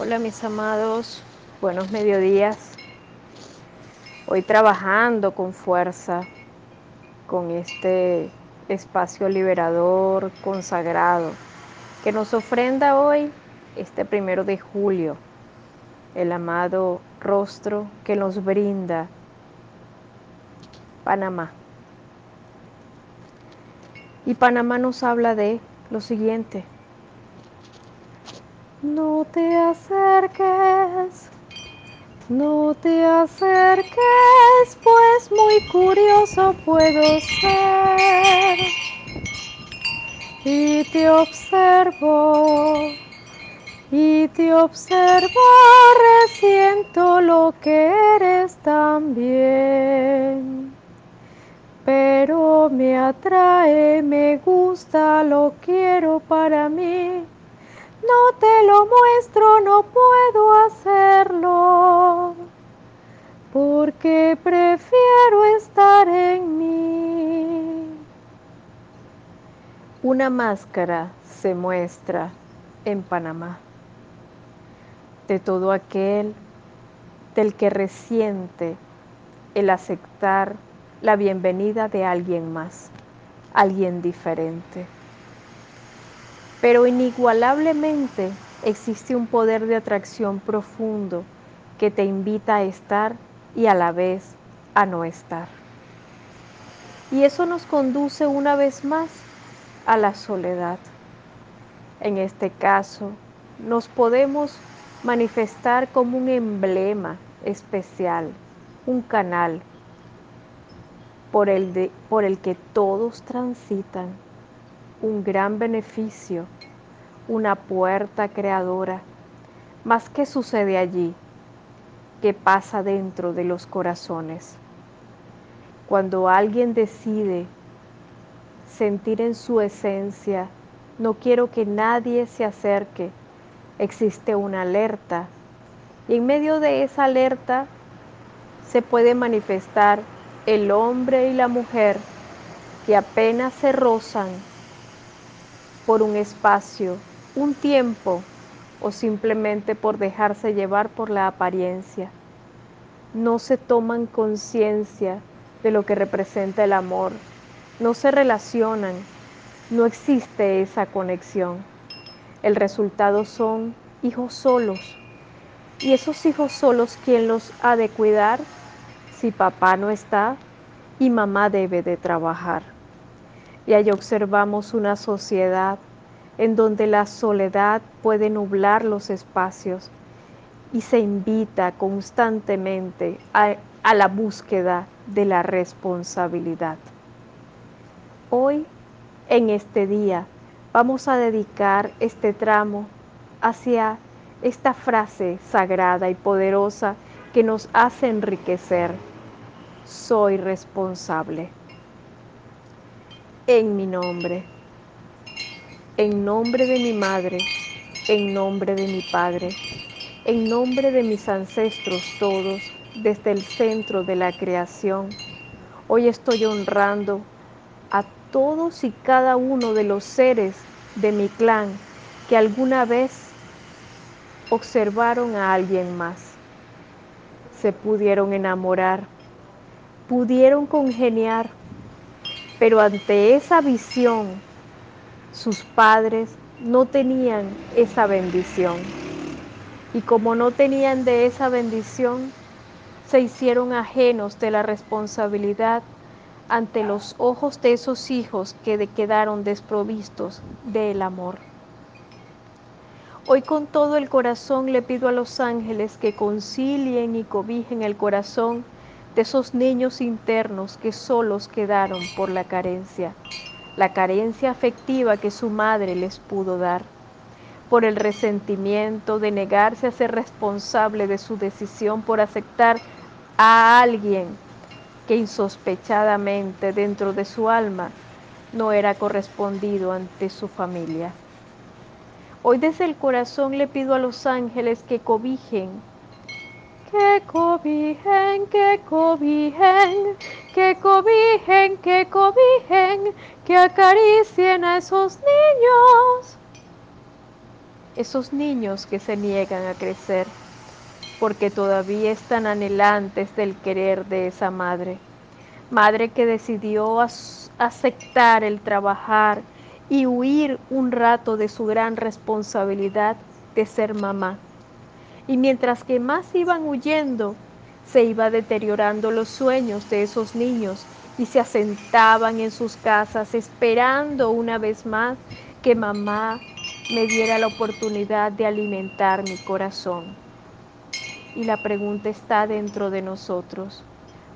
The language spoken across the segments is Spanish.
Hola mis amados, buenos mediodías. Hoy trabajando con fuerza, con este espacio liberador, consagrado, que nos ofrenda hoy, este primero de julio, el amado rostro que nos brinda Panamá. Y Panamá nos habla de lo siguiente, no te acerques, no te acerques, pues muy curioso puedo ser. Y te observo, y te observo, resiento lo que eres también. Pero me atrae, me gusta, lo quiero para mí no te lo muestro, no puedo hacerlo, porque prefiero estar en mí. Una máscara se muestra en Panamá. De todo aquel del que resiente el aceptar la bienvenida de alguien más, alguien diferente pero inigualablemente existe un poder de atracción profundo que te invita a estar y a la vez a no estar. Y eso nos conduce una vez más a la soledad. En este caso, nos podemos manifestar como un emblema especial, un canal por el, que todos transitan un gran beneficio, una puerta creadora. Más que sucede allí, que pasa dentro de los corazones. Cuando alguien decide sentir en su esencia, no quiero que nadie se acerque, existe una alerta. Y en medio de esa alerta se puede manifestar el hombre y la mujer que apenas se rozan por un espacio, un tiempo o simplemente por dejarse llevar por la apariencia. No se toman conciencia de lo que representa el amor, no se relacionan, no existe esa conexión. El resultado son hijos solos. ¿Y esos hijos solos quién los ha de cuidar? Si papá no está y mamá debe de trabajar y ahí observamos una sociedad en donde la soledad puede nublar los espacios y se invita constantemente a, a, la búsqueda de la responsabilidad. Hoy, en este día, vamos a dedicar este tramo hacia esta frase sagrada y poderosa que nos hace enriquecer. Soy responsable en mi nombre, en nombre de mi madre, en nombre de mi padre, en nombre de mis ancestros todos, desde el centro de la creación. Hoy estoy honrando a todos y cada uno de los seres de mi clan que alguna vez observaron a alguien más, se pudieron enamorar, pudieron congeniar, pero ante esa visión, sus padres no tenían esa bendición. Y como no tenían de esa bendición, se hicieron ajenos de la responsabilidad ante los ojos de esos hijos que quedaron desprovistos del amor. Hoy con todo el corazón le pido a los ángeles que concilien y cobijen el corazón de esos niños internos que solos quedaron por la carencia, la carencia afectiva que su madre les pudo dar, por el resentimiento de negarse a ser responsable de su decisión por aceptar a alguien que insospechadamente dentro de su alma no era correspondido ante su familia. Hoy desde el corazón le pido a los ángeles que cobijen que cobijen, que cobijen, que cobijen, que cobijen, que acaricien a esos niños. esos niños que se niegan a crecer, porque todavía están anhelantes del querer de esa madre. Madre que decidió aceptar el trabajar y huir un rato de su gran responsabilidad de ser mamá. Y mientras que más iban huyendo, se iba deteriorando los sueños de esos niños y se asentaban en sus casas esperando una vez más que mamá me diera la oportunidad de alimentar mi corazón. Y la pregunta está dentro de nosotros.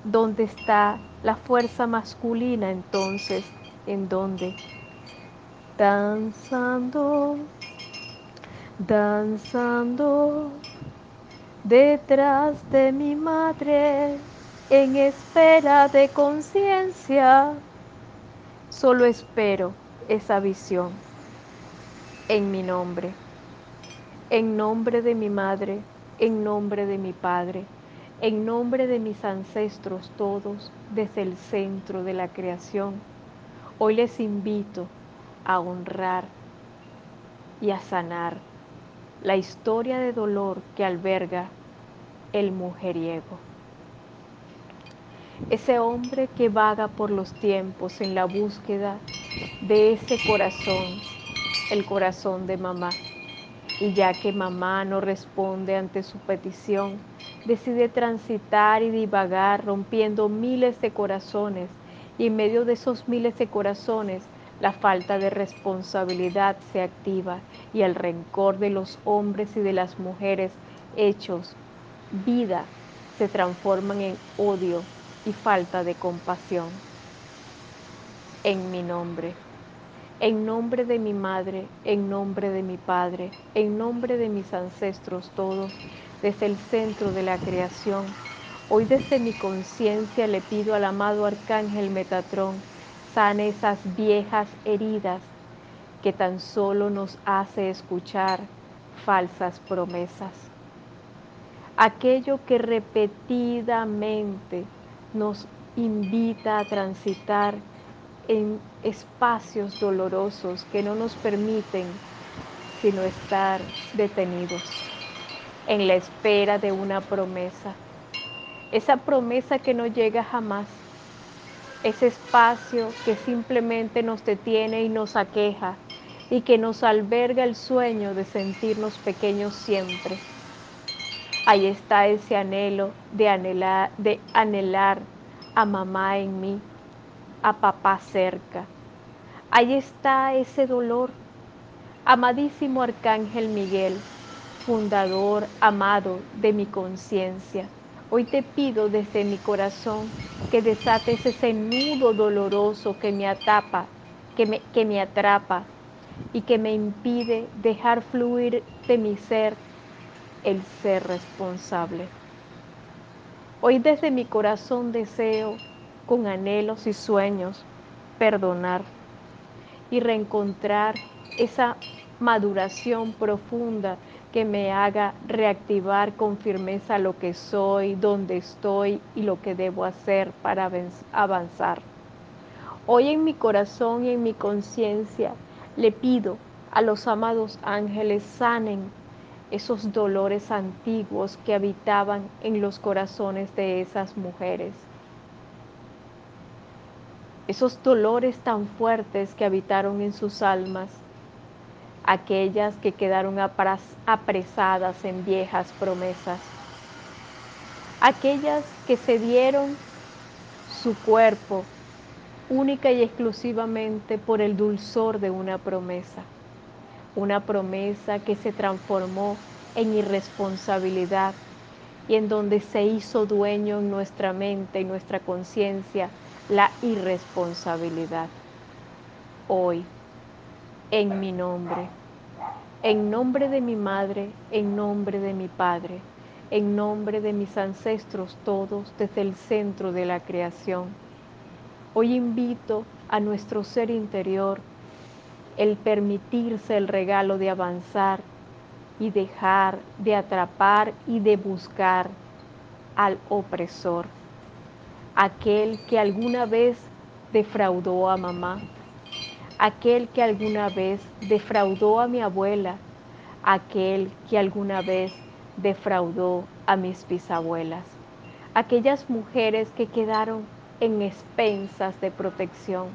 ¿Dónde está la fuerza masculina entonces? ¿En dónde? Danzando, danzando detrás de mi madre en espera de conciencia. Solo espero esa visión en mi nombre, en nombre de mi madre, en nombre de mi padre, en nombre de mis ancestros todos desde el centro de la creación. Hoy les invito a honrar y a sanar la historia de dolor que alberga el mujeriego. Ese hombre que vaga por los tiempos en la búsqueda de ese corazón, el corazón de mamá. Y ya que mamá no responde ante su petición, decide transitar y divagar rompiendo miles de corazones y en medio de esos miles de corazones la falta de responsabilidad se activa y el rencor de los hombres y de las mujeres hechos vida se transforman en odio y falta de compasión. En mi nombre, en nombre de mi madre, en nombre de mi padre, en nombre de mis ancestros todos, desde el centro de la creación, hoy desde mi conciencia le pido al amado arcángel Metatrón, sane esas viejas heridas que tan solo nos hace escuchar falsas promesas. Aquello que repetidamente nos invita a transitar en espacios dolorosos que no nos permiten sino estar detenidos en la espera de una promesa. Esa promesa que no llega jamás. Ese espacio que simplemente nos detiene y nos aqueja y que nos alberga el sueño de sentirnos pequeños siempre. Ahí está ese anhelo de anhelar, de anhelar a mamá en mí, a papá cerca. Ahí está ese dolor. Amadísimo Arcángel Miguel, fundador amado de mi conciencia, hoy te pido desde mi corazón que desates ese nudo doloroso que me atapa, que me, que me atrapa y que me impide dejar fluir de mi ser el ser responsable. Hoy desde mi corazón deseo, con anhelos y sueños, perdonar y reencontrar esa maduración profunda que me haga reactivar con firmeza lo que soy, dónde estoy y lo que debo hacer para avanzar. Hoy en mi corazón y en mi conciencia le pido a los amados ángeles sanen esos dolores antiguos que habitaban en los corazones de esas mujeres. Esos dolores tan fuertes que habitaron en sus almas, aquellas que quedaron apresadas en viejas promesas, aquellas que se dieron su cuerpo única y exclusivamente por el dulzor de una promesa una promesa que se transformó en irresponsabilidad y en donde se hizo dueño en nuestra mente y nuestra conciencia la irresponsabilidad. Hoy, en mi nombre, en nombre de mi madre, en nombre de mi padre, en nombre de mis ancestros todos desde el centro de la creación, hoy invito a nuestro ser interior el permitirse el regalo de avanzar y dejar de atrapar y de buscar al opresor, aquel que alguna vez defraudó a mamá, aquel que alguna vez defraudó a mi abuela, aquel que alguna vez defraudó a mis bisabuelas, aquellas mujeres que quedaron en expensas de protección,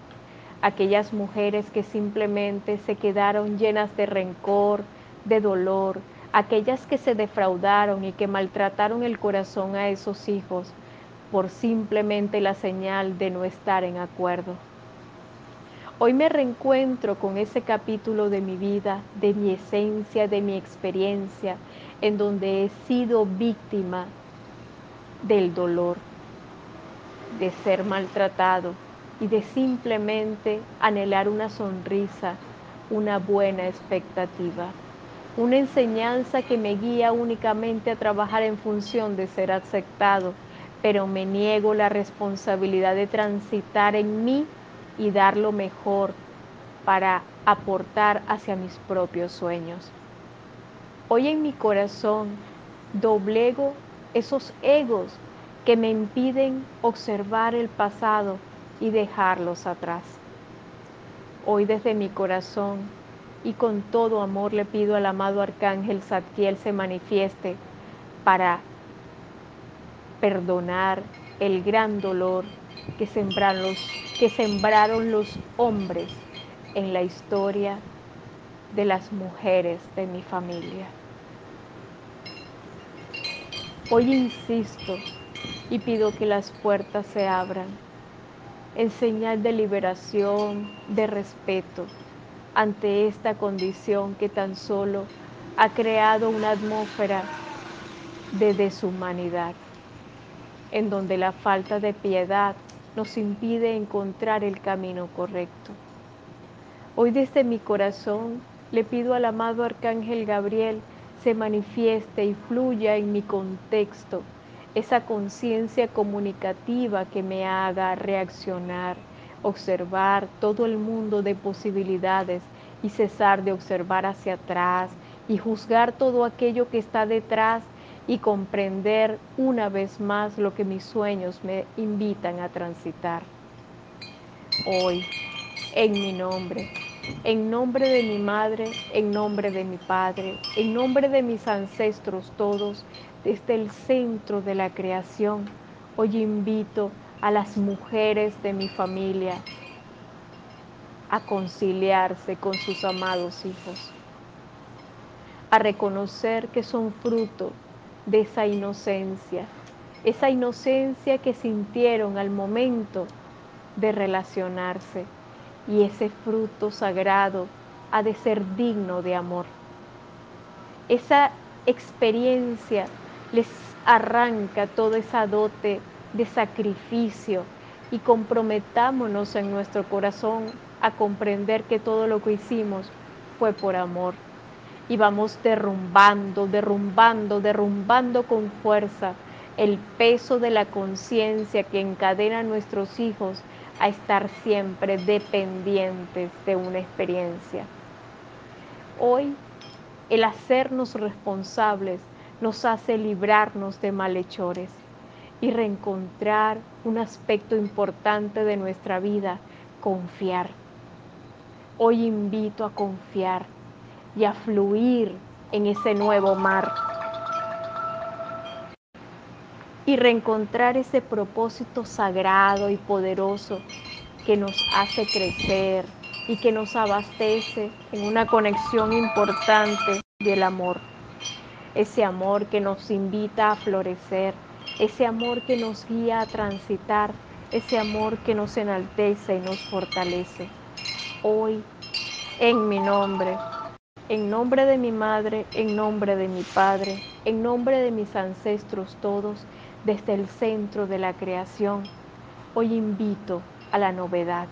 aquellas mujeres que simplemente se quedaron llenas de rencor, de dolor, aquellas que se defraudaron y que maltrataron el corazón a esos hijos por simplemente la señal de no estar en acuerdo. Hoy me reencuentro con ese capítulo de mi vida, de mi esencia, de mi experiencia, en donde he sido víctima del dolor, de ser maltratado y de simplemente anhelar una sonrisa, una buena expectativa, una enseñanza que me guía únicamente a trabajar en función de ser aceptado, pero me niego la responsabilidad de transitar en mí y dar lo mejor para aportar hacia mis propios sueños. Hoy en mi corazón doblego esos egos que me impiden observar el pasado y dejarlos atrás. Hoy desde mi corazón y con todo amor le pido al amado Arcángel Zadkiel se manifieste para perdonar el gran dolor que sembraron los, hombres en la historia de las mujeres de mi familia. Hoy insisto y pido que las puertas se abran en señal de liberación, de respeto ante esta condición que tan solo ha creado una atmósfera de deshumanidad, en donde la falta de piedad nos impide encontrar el camino correcto. Hoy desde mi corazón le pido al amado Arcángel Gabriel se manifieste y fluya en mi contexto esa conciencia comunicativa que me haga reaccionar, observar todo el mundo de posibilidades y cesar de observar hacia atrás y juzgar todo aquello que está detrás y comprender una vez más lo que mis sueños me invitan a transitar. Hoy, en mi nombre, en nombre de mi madre, en nombre de mi padre, en nombre de mis ancestros todos, desde el centro de la creación, hoy invito a las mujeres de mi familia a conciliarse con sus amados hijos, a reconocer que son fruto de esa inocencia, esa inocencia que sintieron al momento de relacionarse y ese fruto sagrado ha de ser digno de amor. Esa experiencia les arranca toda esa dote de sacrificio y comprometámonos en nuestro corazón a comprender que todo lo que hicimos fue por amor y vamos derrumbando, derrumbando, derrumbando con fuerza el peso de la conciencia que encadena a nuestros hijos a estar siempre dependientes de una experiencia. Hoy el hacernos responsables nos hace librarnos de malhechores y reencontrar un aspecto importante de nuestra vida, confiar. Hoy invito a confiar y a fluir en ese nuevo mar. Y reencontrar ese propósito sagrado y poderoso que nos hace crecer y que nos abastece en una conexión importante del amor. Ese amor que nos invita a florecer, ese amor que nos guía a transitar, ese amor que nos enaltece y nos fortalece. Hoy, en mi nombre, en nombre de mi madre, en nombre de mi padre, en nombre de mis ancestros todos, desde el centro de la creación, hoy invito a la novedad,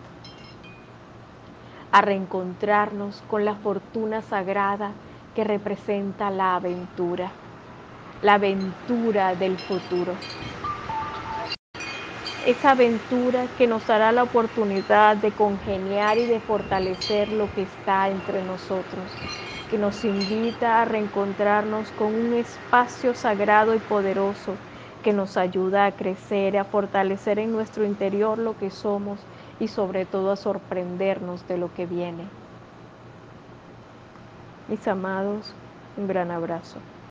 a reencontrarnos con la fortuna sagrada que representa la aventura, la aventura del futuro esa aventura que nos dará la oportunidad de congeniar y de fortalecer lo que está entre nosotros, que nos invita a reencontrarnos con un espacio sagrado y poderoso que nos ayuda a crecer, a fortalecer en nuestro interior lo que somos y sobre todo a sorprendernos de lo que viene. Mis amados, Un gran abrazo.